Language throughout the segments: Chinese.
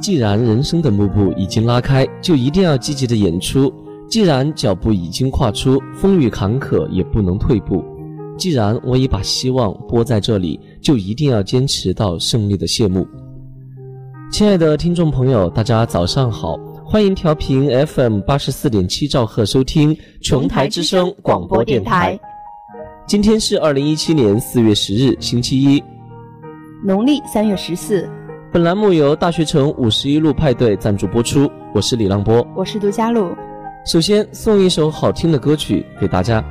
既然人生的幕布已经拉开，就一定要积极的演出；既然脚步已经跨出，风雨坎坷也不能退步；既然我已把希望播在这里，就一定要坚持到胜利的谢幕。亲爱的听众朋友，大家早上好，欢迎调频 FM 八十四点七兆赫收听琼台之声广播电台。今天是二零一七年四月十日，星期一，农历三月十四。本栏目由大学城五十一路派对赞助播出，我是李浪波，我是杜佳璐。首先送一首好听的歌曲给大家。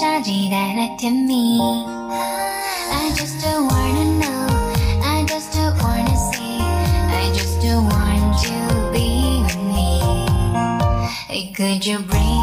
shawty that I to me I just don't wanna know I just don't wanna see I just don't want to be with me Could you bring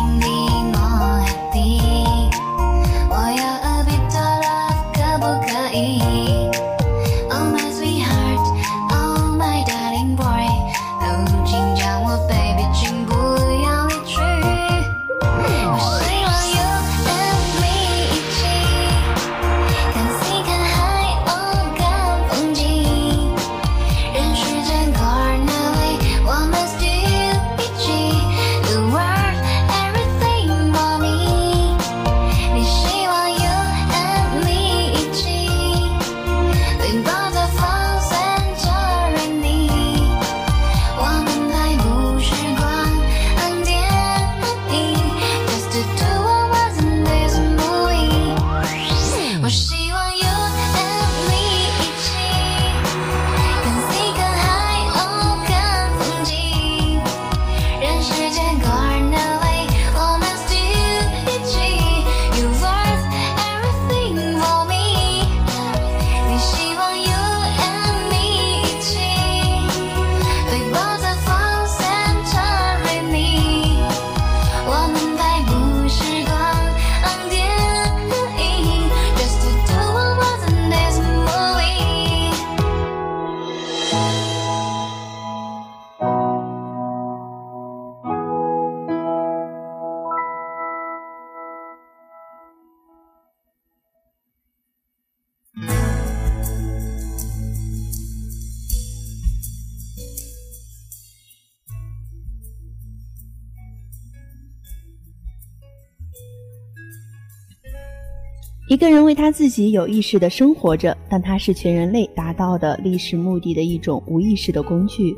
一个人为他自己有意识的生活着，但他是全人类达到的历史目的的一种无意识的工具。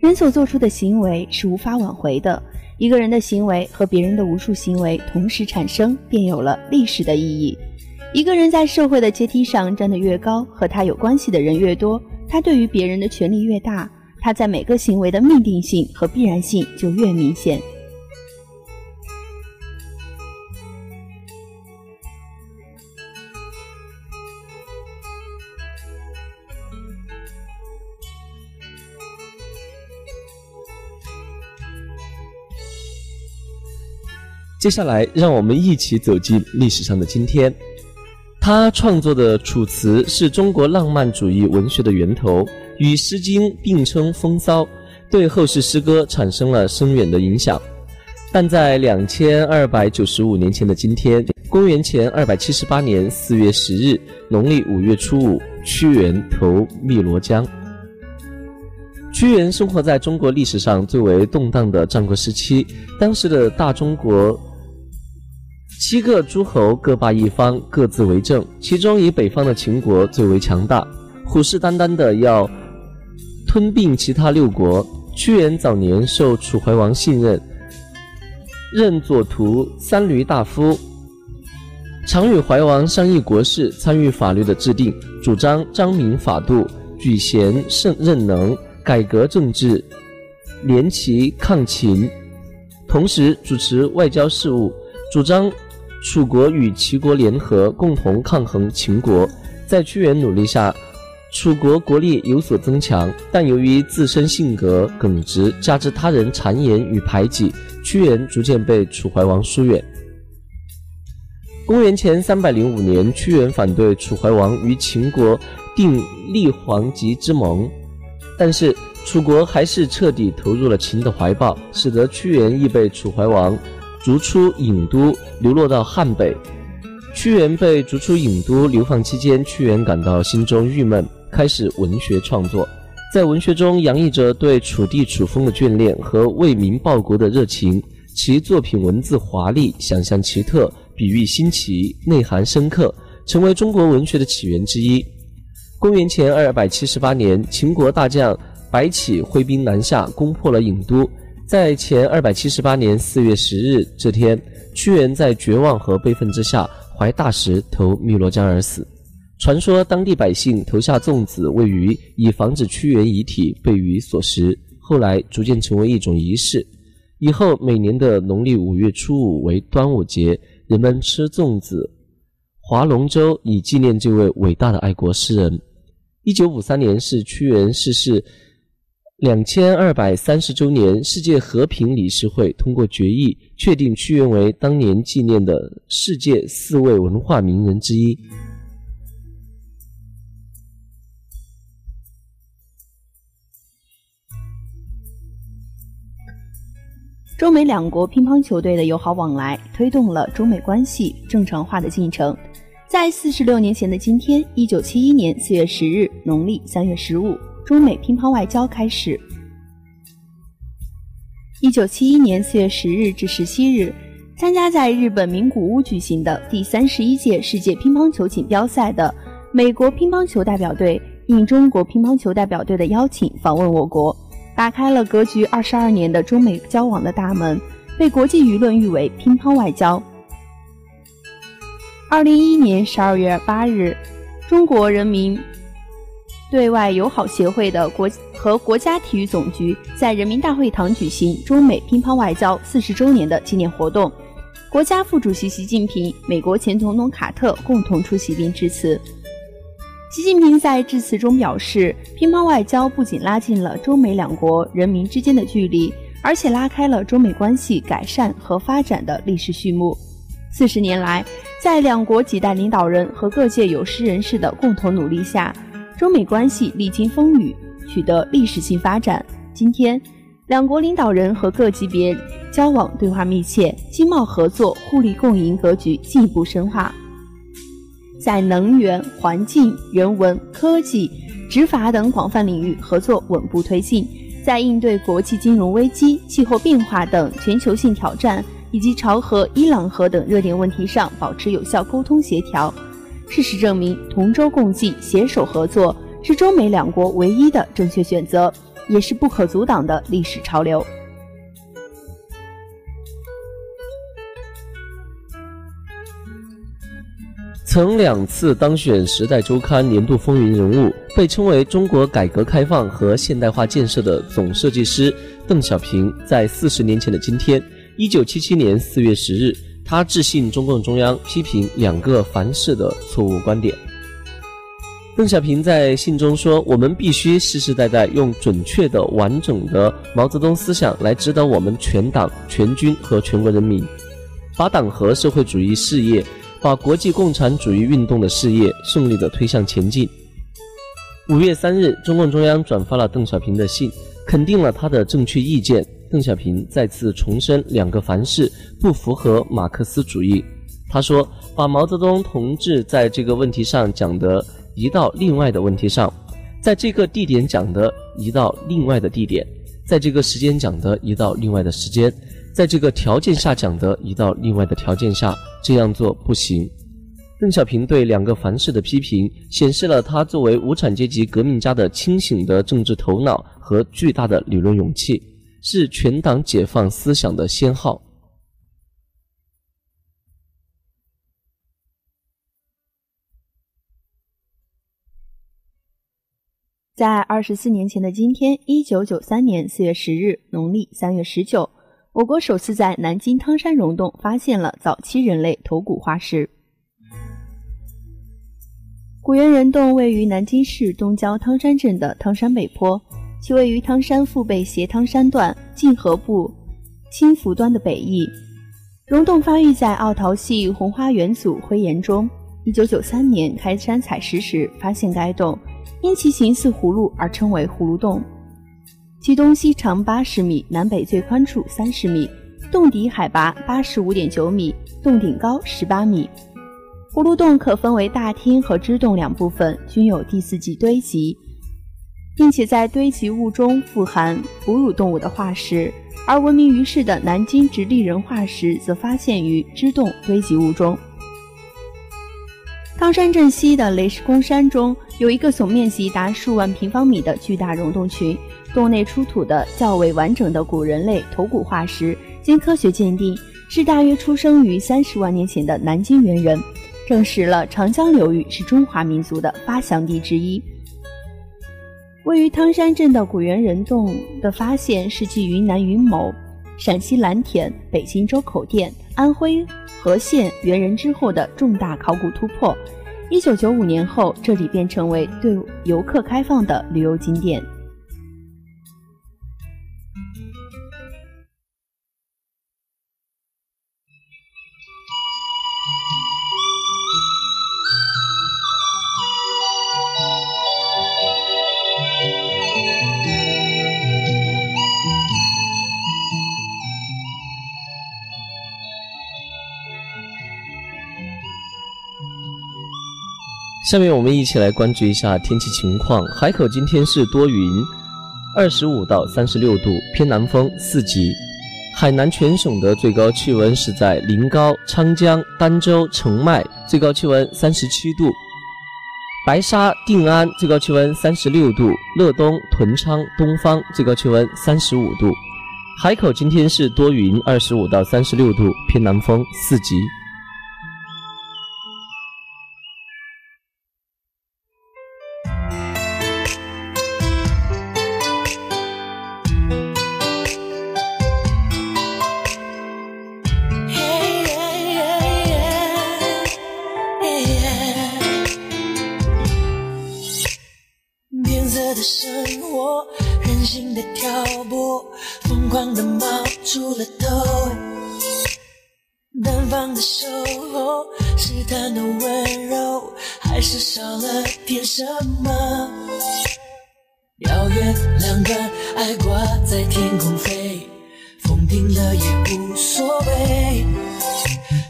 人所做出的行为是无法挽回的。一个人的行为和别人的无数行为同时产生，便有了历史的意义。一个人在社会的阶梯上站得越高，和他有关系的人越多，他对于别人的权利越大，他在每个行为的命定性和必然性就越明显。接下来，让我们一起走进历史上的今天。他创作的《楚辞》是中国浪漫主义文学的源头，与《诗经》并称风骚，对后世诗歌产生了深远的影响。但在两千二百九十五年前的今天，公元前二百七十八年四月十日，农历五月初五，屈原投汨罗江。屈原生活在中国历史上最为动荡的战国时期，当时的大中国。七个诸侯各霸一方，各自为政。其中以北方的秦国最为强大，虎视眈眈的要吞并其他六国。屈原早年受楚怀王信任，任左徒三闾大夫，常与怀王商议国事，参与法律的制定，主张彰明法度，举贤胜任能，改革政治，联齐抗秦，同时主持外交事务，主张。楚国与齐国联合，共同抗衡秦国。在屈原努力下，楚国国力有所增强，但由于自身性格耿直，加之他人谗言与排挤，屈原逐渐被楚怀王疏远。公元前三百零五年，屈原反对楚怀王与秦国订立黄棘之盟，但是楚国还是彻底投入了秦的怀抱，使得屈原亦被楚怀王。逐出郢都，流落到汉北。屈原被逐出郢都流放期间，屈原感到心中郁闷，开始文学创作。在文学中洋溢着对楚地楚风的眷恋和为民报国的热情。其作品文字华丽，想象奇特，比喻新奇，内涵深刻，成为中国文学的起源之一。公元前二百七十八年，秦国大将白起挥兵南下，攻破了郢都。在前二百七十八年四月十日这天，屈原在绝望和悲愤之下，怀大石投汨罗江而死。传说当地百姓投下粽子喂鱼，以防止屈原遗体被鱼所食。后来逐渐成为一种仪式，以后每年的农历五月初五为端午节，人们吃粽子、划龙舟，以纪念这位伟大的爱国诗人。一九五三年是屈原逝世。两千二百三十周年，世界和平理事会通过决议，确定屈原为当年纪念的世界四位文化名人之一。中美两国乒乓球队的友好往来，推动了中美关系正常化的进程。在四十六年前的今天，一九七一年四月十日，农历三月十五。中美乒乓外交开始。一九七一年四月十日至十七日，参加在日本名古屋举行的第三十一届世界乒乓球锦标赛的美国乒乓球代表队，应中国乒乓球代表队的邀请访问我国，打开了格局二十二年的中美交往的大门，被国际舆论誉为“乒乓外交”。二零一一年十二月八日，中国人民。对外友好协会的国和国家体育总局在人民大会堂举行中美乒乓外交四十周年的纪念活动，国家副主席习近平、美国前总统卡特共同出席并致辞。习近平在致辞中表示，乒乓外交不仅拉近了中美两国人民之间的距离，而且拉开了中美关系改善和发展的历史序幕。四十年来，在两国几代领导人和各界有识人士的共同努力下。中美关系历经风雨，取得历史性发展。今天，两国领导人和各级别交往对话密切，经贸合作互利共赢格局进一步深化。在能源、环境、人文、科技、执法等广泛领域合作稳步推进。在应对国际金融危机、气候变化等全球性挑战，以及朝核、伊朗核等热点问题上，保持有效沟通协调。事实证明，同舟共济、携手合作是中美两国唯一的正确选择，也是不可阻挡的历史潮流。曾两次当选《时代周刊》年度风云人物，被称为中国改革开放和现代化建设的总设计师邓小平，在四十年前的今天，一九七七年四月十日。他致信中共中央，批评两个凡是的错误观点。邓小平在信中说：“我们必须世世代代用准确的、完整的毛泽东思想来指导我们全党全军和全国人民。把党和社会主义事业、把国际共产主义运动的事业顺利地推向前进。五月三日，中共中央转发了邓小平的信，肯定了他的正确意见。邓小平再次重申两个凡是不符合马克思主义。他说：“把毛泽东同志在这个问题上讲的移到另外的问题上，在这个地点讲的移到另外的地点，在这个时间讲的移到另外的时间，在这个条件下讲的移到另外的条件下，这样做不行。”邓小平对两个凡是的批评，显示了他作为无产阶级革命家的清醒的政治头脑和巨大的理论勇气，是全党解放思想的先号。在二十四年前的今天，一九九三年四月十日，农历三月十九，我国首次在南京汤山溶洞发现了早期人类头骨化石。古猿人洞位于南京市东郊汤山镇的汤山北坡，其位于汤山腹背斜汤山段晋河部青福端的北翼。溶洞发育在奥陶系红花元祖灰岩中。一九九三年开山采石时发现该洞，因其形似葫芦而称为葫芦洞。其东西长八十米，南北最宽处三十米，洞底海拔八十五点九米，洞顶高十八米。葫芦洞可分为大厅和支洞两部分，均有第四纪堆积，并且在堆积物中富含哺乳动物的化石，而闻名于世的南京直立人化石则发现于支洞堆积物中。汤山镇西的雷石公山中有一个总面积达数万平方米的巨大溶洞群，洞内出土的较为完整的古人类头骨化石，经科学鉴定是大约出生于三十万年前的南京猿人。证实了长江流域是中华民族的发祥地之一。位于汤山镇的古猿人洞的发现，是继云南云某、陕西蓝田、北京周口店、安徽和县猿人之后的重大考古突破。一九九五年后，这里便成为对游客开放的旅游景点。下面我们一起来关注一下天气情况。海口今天是多云，二十五到三十六度，偏南风四级。海南全省的最高气温是在临高、昌江、儋州、澄迈，最高气温三十七度；白沙、定安最高气温三十六度；乐东、屯昌、东方最高气温三十五度。海口今天是多云，二十五到三十六度，偏南风四级。的守候试探的温柔还是少了点什么？遥远两端爱挂在天空飞风停了也无所谓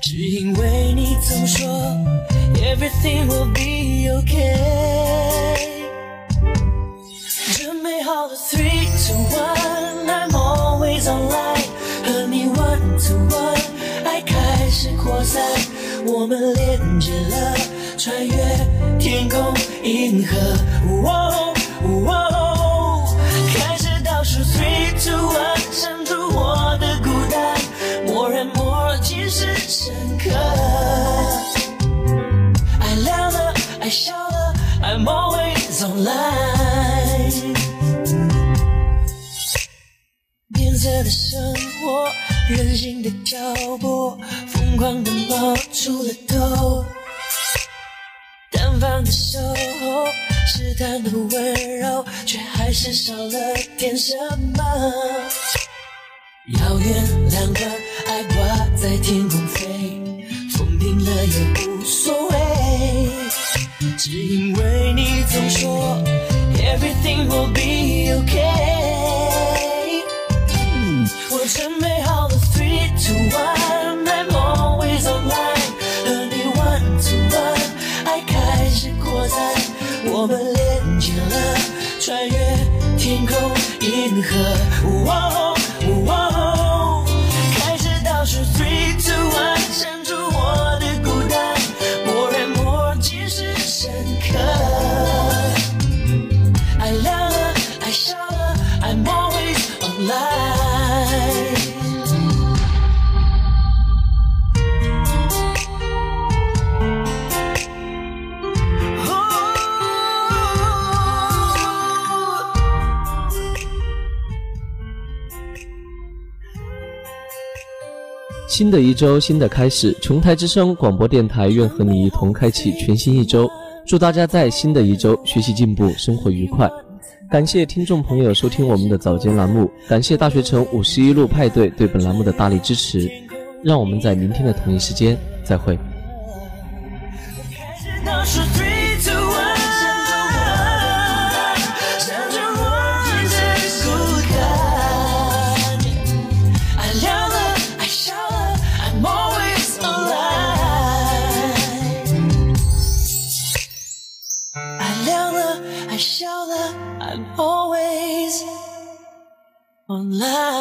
只因为你总说 everything will be ok 准备好了 three two one 扩散，我们连接了，穿越天空银河。开始倒数，three two one，删除我的孤单，more and more，即是深刻。爱笑了，I'm always online。变色的生活，任性的挑拨，疯狂的冒出了头。单方的守候，试探的温柔，却还是少了点什么。遥远两端，爱挂在天空飞，风停了也无所谓，只因为你总说 everything will be okay。我真没银河。哇哇新的一周，新的开始，琼台之声广播电台愿和你一同开启全新一周。祝大家在新的一周学习进步，生活愉快。感谢听众朋友收听我们的早间栏目，感谢大学城五十一路派对对本栏目的大力支持。让我们在明天的同一时间再会。笑了，I'm always online。